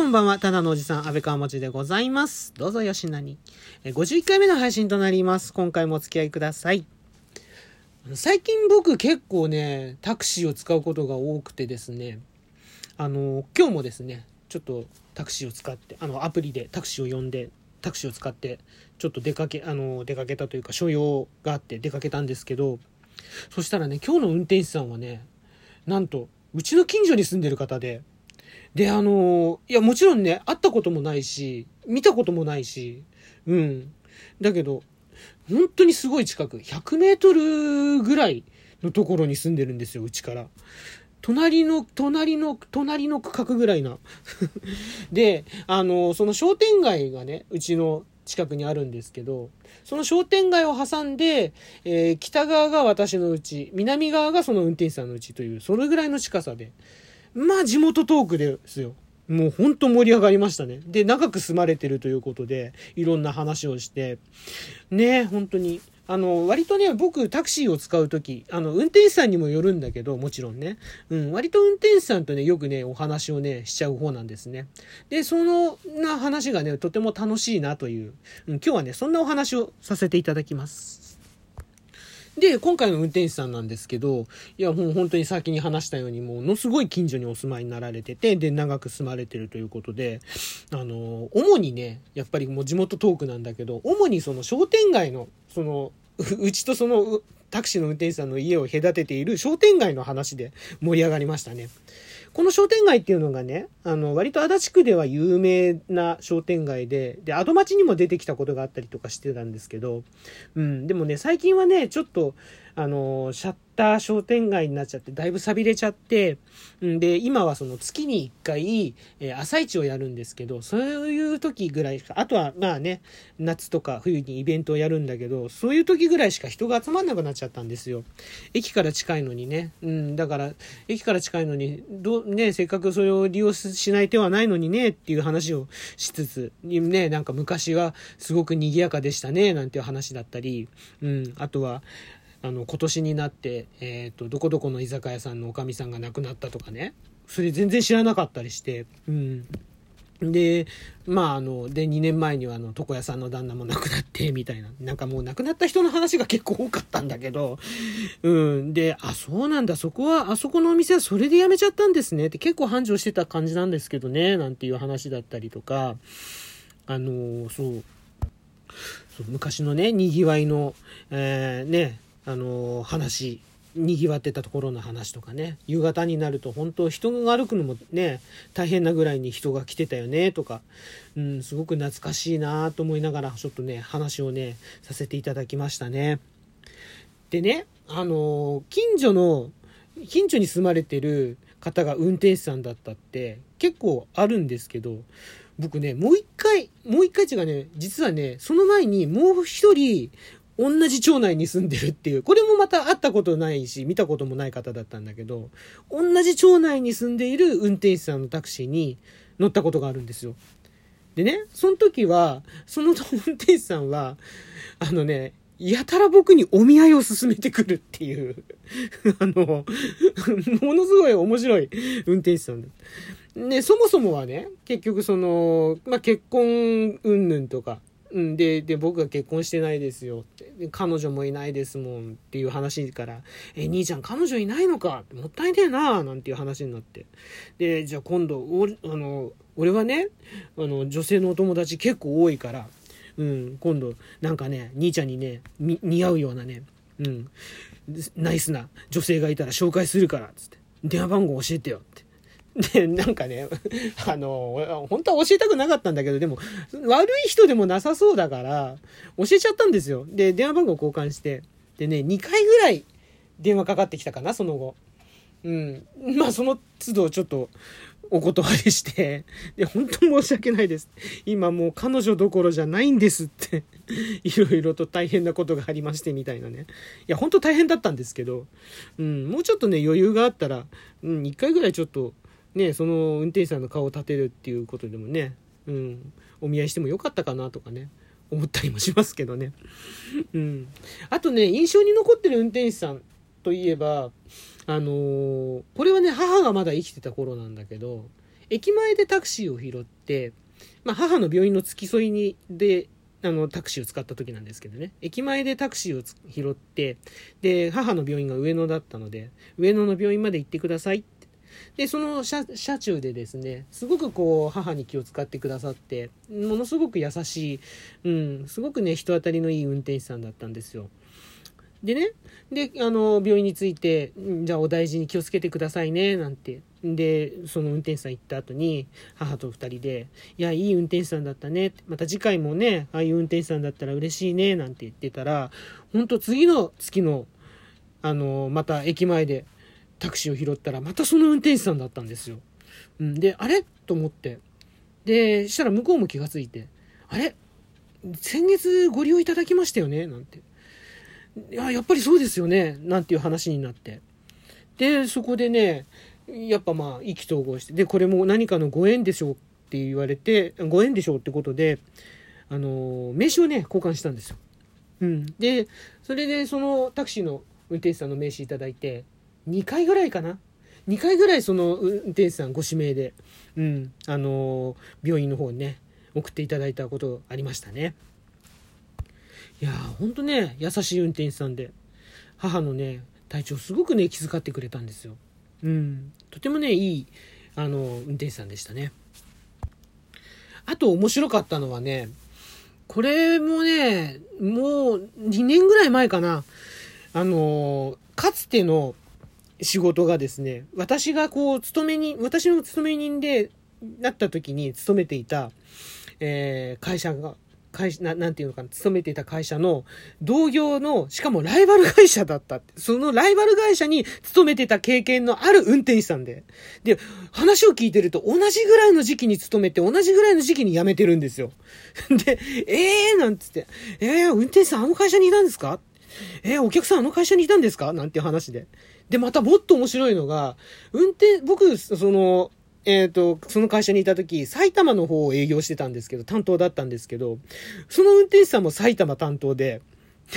こんばんは。ただのおじさん、安倍川持でございます。どうぞよしなに。51回目の配信となります。今回もお付き合いください。最近僕結構ね、タクシーを使うことが多くてですね、あの、今日もですね、ちょっとタクシーを使って、あの、アプリでタクシーを呼んで、タクシーを使って、ちょっと出かけ、あの、出かけたというか、所用があって出かけたんですけど、そしたらね、今日の運転手さんはね、なんと、うちの近所に住んでる方で、で、あのいや、もちろんね、会ったこともないし、見たこともないし、うん。だけど、本当にすごい近く、100メートルぐらいのところに住んでるんですよ、うちから。隣の、隣の、隣の区画ぐらいな。で、あのその商店街がね、うちの近くにあるんですけど、その商店街を挟んで、えー北側が私のうち、南側がその運転手さんのうちという、それぐらいの近さで、まあ地元トークですよ。もう本当盛り上がりましたね。で、長く住まれてるということで、いろんな話をして、ね本当に。あの、割とね、僕、タクシーを使うとき、あの、運転手さんにもよるんだけど、もちろんね。うん、割と運転手さんとね、よくね、お話をね、しちゃう方なんですね。で、その、な話がね、とても楽しいなという、うん、今日はね、そんなお話をさせていただきます。で、今回の運転手さんなんですけど、いや、もう本当に先に話したように、ものすごい近所にお住まいになられてて、で、長く住まれてるということで、あの、主にね、やっぱりもう地元トークなんだけど、主にその商店街の、その、うちとその、タクシーの運転手さんの家を隔てている商店街の話で盛り上がりましたね。この商店街っていうのがね、あの、割と足立区では有名な商店街で、で、アド町にも出てきたことがあったりとかしてたんですけど、うん、でもね、最近はね、ちょっと、あの、シャッター商店街になっちゃって、だいぶ錆びれちゃって、んで、今はその月に1回、えー朝市をやるんですけど、そういう時ぐらいしか、あとはまあね、夏とか冬にイベントをやるんだけど、そういう時ぐらいしか人が集まんなくなっちゃったんですよ。駅から近いのにね。うん、だから、駅から近いのに、ど、ね、せっかくそれを利用しない手はないのにね、っていう話をしつつ、ね、なんか昔はすごく賑やかでしたね、なんていう話だったり、うん、あとは、あの、今年になって、えっ、と、どこどこの居酒屋さんのおかみさんが亡くなったとかね、それ全然知らなかったりして、うん。で、まあ、あの、で、2年前には、あの、床屋さんの旦那も亡くなって、みたいな。なんかもう亡くなった人の話が結構多かったんだけど、うん。で、あ、そうなんだ、そこは、あそこのお店はそれで辞めちゃったんですねって結構繁盛してた感じなんですけどね、なんていう話だったりとか、あの、そう、昔のね、賑わいの、えーね、あの、話、賑わってたところの話とかね。夕方になると本当人が歩くのもね大変なぐらいに人が来てたよねとか、うん、すごく懐かしいなと思いながらちょっとね話をねさせていただきましたね。でねあの近所の近所に住まれてる方が運転手さんだったって結構あるんですけど僕ねもう一回もう一回違うね実はねその前にもう一人同じ町内に住んでるっていう、これもまた会ったことないし、見たこともない方だったんだけど、同じ町内に住んでいる運転手さんのタクシーに乗ったことがあるんですよ。でね、その時は、その運転手さんは、あのね、やたら僕にお見合いを勧めてくるっていう、あの、ものすごい面白い運転手さんだ。ね、そもそもはね、結局その、まあ、結婚云々とか、うん、で、で、僕が結婚してないですよって。彼女もいないですもんっていう話から、え、兄ちゃん彼女いないのかもったいねえななんていう話になって。で、じゃあ今度、おあの、俺はね、あの、女性のお友達結構多いから、うん、今度、なんかね、兄ちゃんにね、似合うようなね、うん、ナイスな女性がいたら紹介するからっ、つって。電話番号教えてよって。で、なんかね、あの、本当は教えたくなかったんだけど、でも、悪い人でもなさそうだから、教えちゃったんですよ。で、電話番号交換して。でね、2回ぐらい電話かかってきたかな、その後。うん。まあ、その都度ちょっと、お断りして、で、本当申し訳ないです。今もう彼女どころじゃないんですって、いろいろと大変なことがありましてみたいなね。いや、本当大変だったんですけど、うん、もうちょっとね、余裕があったら、うん、1回ぐらいちょっと、ね、その運転手さんの顔を立てるっていうことでもね、うん、お見合いしてもよかったかなとかね、思ったりもしますけどね。うん。あとね、印象に残ってる運転手さんといえば、あのーこれはね、母がまだ生きてた頃なんだけど、駅前でタクシーを拾って、まあ、母の病院の付き添いに、で、あの、タクシーを使った時なんですけどね、駅前でタクシーを拾って、で、母の病院が上野だったので、上野の病院まで行ってくださいって。で、その車車中でですね、すごくこう、母に気を使ってくださって、ものすごく優しい、うん、すごくね、人当たりのいい運転手さんだったんですよ。でね、で、あの、病院に着いて、じゃあお大事に気をつけてくださいね、なんて。で、その運転手さん行った後に、母と二人で、いや、いい運転手さんだったね。また次回もね、ああいう運転手さんだったら嬉しいね、なんて言ってたら、ほんと次の月の、あの、また駅前でタクシーを拾ったら、またその運転手さんだったんですよ。うん、で、あれ？と思って。で、したら向こうも気がついて、あれ？先月ご利用いただきましたよね？なんて。いや、やっぱりそうですよね？なんていう話になって。で、そこでね、やっぱまあ、意気投合して、で、これも何かのご縁でしょうって言われて、ご縁でしょうってことで、あの、名刺をね、交換したんですよ。うん。で、それで、そのタクシーの運転手さんの名刺いただいて、2回ぐらいかな2回ぐらいその運転手さんご指名で、うん、あの病院の方にね、送っていただいたことありましたね。いやー、ほんとね、優しい運転手さんで、母のね、体調すごくね、気遣ってくれたんですよ。うん。とてもね、いい、あの、運転手さんでしたね。あと面白かったのはね、これもね、もう2年ぐらい前かな。あの、かつての仕事がですね、私がこう、勤めに、私の勤め人でなった時に勤めていた、えー、会社が、会社な、なんていうのかな、勤めていた会社の同業の、しかもライバル会社だったっ。そのライバル会社に勤めてた経験のある運転手さんで。で、話を聞いてると同じぐらいの時期に勤めて、同じぐらいの時期に辞めてるんですよ。で、えーなんつって、えー、運転手さんあの会社にいたんですか？えー、お客さんあの会社にいたんですか？なんていう話で。で、またもっと面白いのが、運転、僕、その、えっ、ー、と、その会社にいた時、埼玉の方を営業してたんですけど、担当だったんですけど、その運転手さんも埼玉担当で、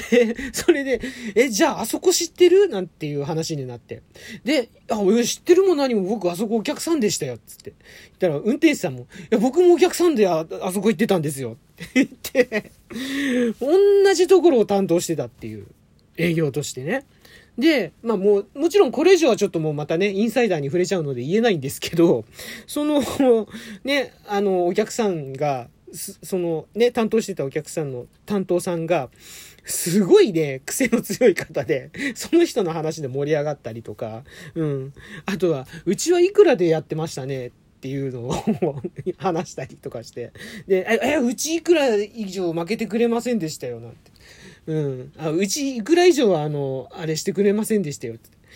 で、それで、え、じゃああそこ知ってる？なんていう話になって。で、あ、俺知ってるも何も僕あそこお客さんでしたよ、つって。言ったら運転手さんも、いや、僕もお客さんでああそこ行ってたんですよ。って言って、同じところを担当してたっていう、営業としてね。で、まあもう、もちろんこれ以上はちょっともうまたね、インサイダーに触れちゃうので言えないんですけど、その、ね、あの、お客さんが、そのね、担当してたお客さんの担当さんが、すごいね、癖の強い方で、その人の話で盛り上がったりとか、うん。あとは、うちはいくらでやってましたねっていうのを 話したりとかして、で、え、うちいくら以上負けてくれませんでしたよ、なんて。うん。あ、うちいくら以上は、あの、あれしてくれませんでしたよ。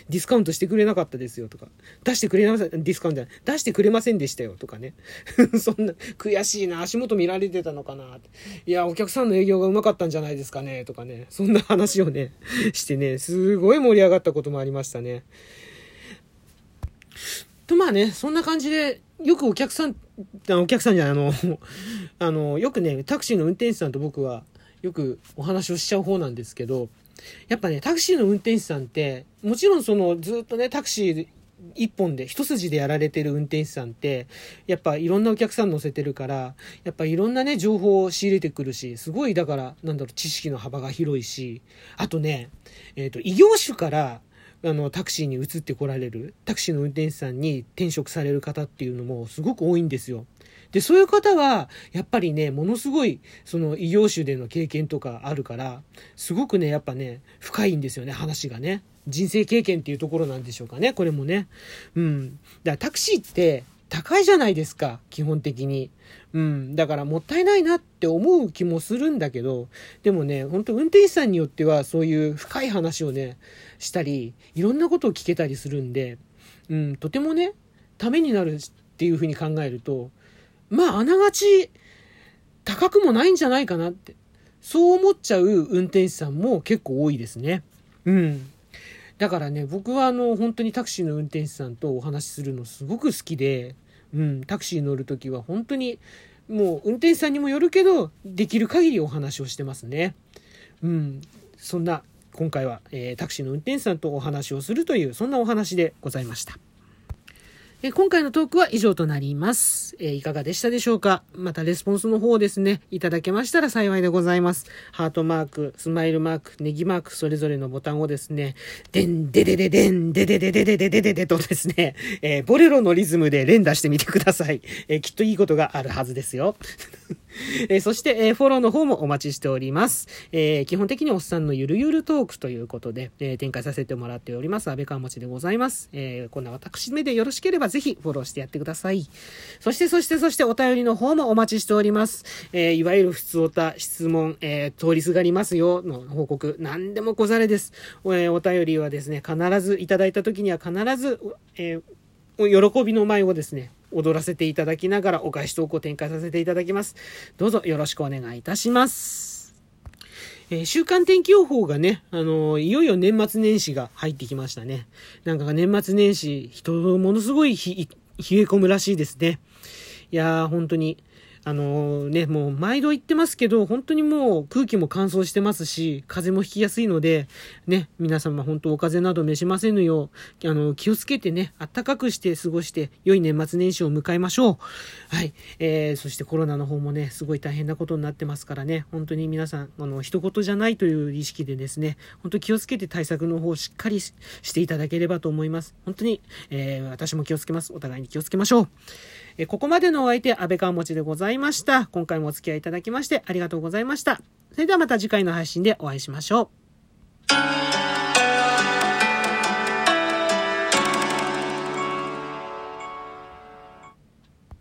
ディスカウントしてくれなかったですよとか。出してくれなさ、ディスカウントじゃない。出してくれませんでしたよとかね。そんな、悔しいな。足元見られてたのかな。いや、お客さんの営業がうまかったんじゃないですかね。とかね。そんな話をね、してね、すごい盛り上がったこともありましたね。と、まあね、そんな感じで、よくお客さん、お客さんじゃない、あの、あの、よくね、タクシーの運転手さんと僕は、よくお話をしちゃう方なんですけど、やっぱね、タクシーの運転手さんって、もちろんそのずっとね、タクシー一本で、一筋でやられてる運転手さんって、やっぱいろんなお客さん乗せてるから、やっぱいろんなね、情報を仕入れてくるし、すごいだから、なんだろう、知識の幅が広いし、あとね、えっ、ー、と、異業種から、あの、タクシーに移ってこられる、タクシーの運転手さんに転職される方っていうのもすごく多いんですよ。で、そういう方は、やっぱりね、ものすごい、その異業種での経験とかあるから、すごくね、やっぱね、深いんですよね、話がね。人生経験っていうところなんでしょうかね、これもね。うん。だからタクシーって高いじゃないですか、基本的に。うん。だからもったいないなって思う気もするんだけど、でもね、本当運転手さんによってはそういう深い話をね、したり、いろんなことを聞けたりするんで、うん、とてもね、ためになるっていうふうに考えると、まあ、あながち高くもないんじゃないかなって。そう思っちゃう運転手さんも結構多いですね。うん。だからね、僕はあの、本当にタクシーの運転手さんとお話しするのすごく好きで、うん、タクシー乗るときは本当に、もう運転手さんにもよるけど、できる限りお話をしてますね。うん、そんな、今回は、えー、タクシーの運転手さんとお話をするという、そんなお話でございました。え今回のトークは以上となります、えいかがでしたでしょうか？またレスポンスの方ですね、いただけましたら幸いでございます。ハートマーク、スマイルマーク、ネギマーク、それぞれのボタンをですね、でんででででん、でででででででででとですね、え、ボレロのリズムで連打してみてください。え、きっといいことがあるはずですよ。えー、そして、えー、フォローの方もお待ちしております。えー、基本的におっさんのゆるゆるトークということで、え展開させてもらっております。安倍川持でございます。えこんな私目でよろしければぜひフォローしてやってください。そして、そして、そしてお便りの方もお待ちしております。えいわゆる普通おた、質問、え通りすがりますよの報告、何でもござれです。えお便りはですね、必ずいただいた時には必ず、え喜びの舞をですね、踊らせていただきながらお返しトークを展開させていただきます。どうぞよろしくお願いいたします。えー、週間天気予報がね、あのー、いよいよ年末年始が入ってきましたね。なんか年末年始、人ものすごい冷え込むらしいですね。いやー、本当に、あのね、もう毎度言ってますけど、本当にもう空気も乾燥してますし、風邪もひきやすいので、ね、皆様本当お風邪など召しませぬよう、あの、気をつけてね、暖かくして過ごして、良い年末年始を迎えましょう。はい。えー、そしてコロナの方もね、すごい大変なことになってますからね、本当に皆さん、あの、一言じゃないという意識でですね、本当気をつけて対策の方をしっかりしていただければと思います。本当に、えー、私も気をつけます。お互いに気をつけましょう。えここまでのお相手、安倍川持でございました。今回もお付き合いいただきましてありがとうございました。それではまた次回の配信でお会いしましょう。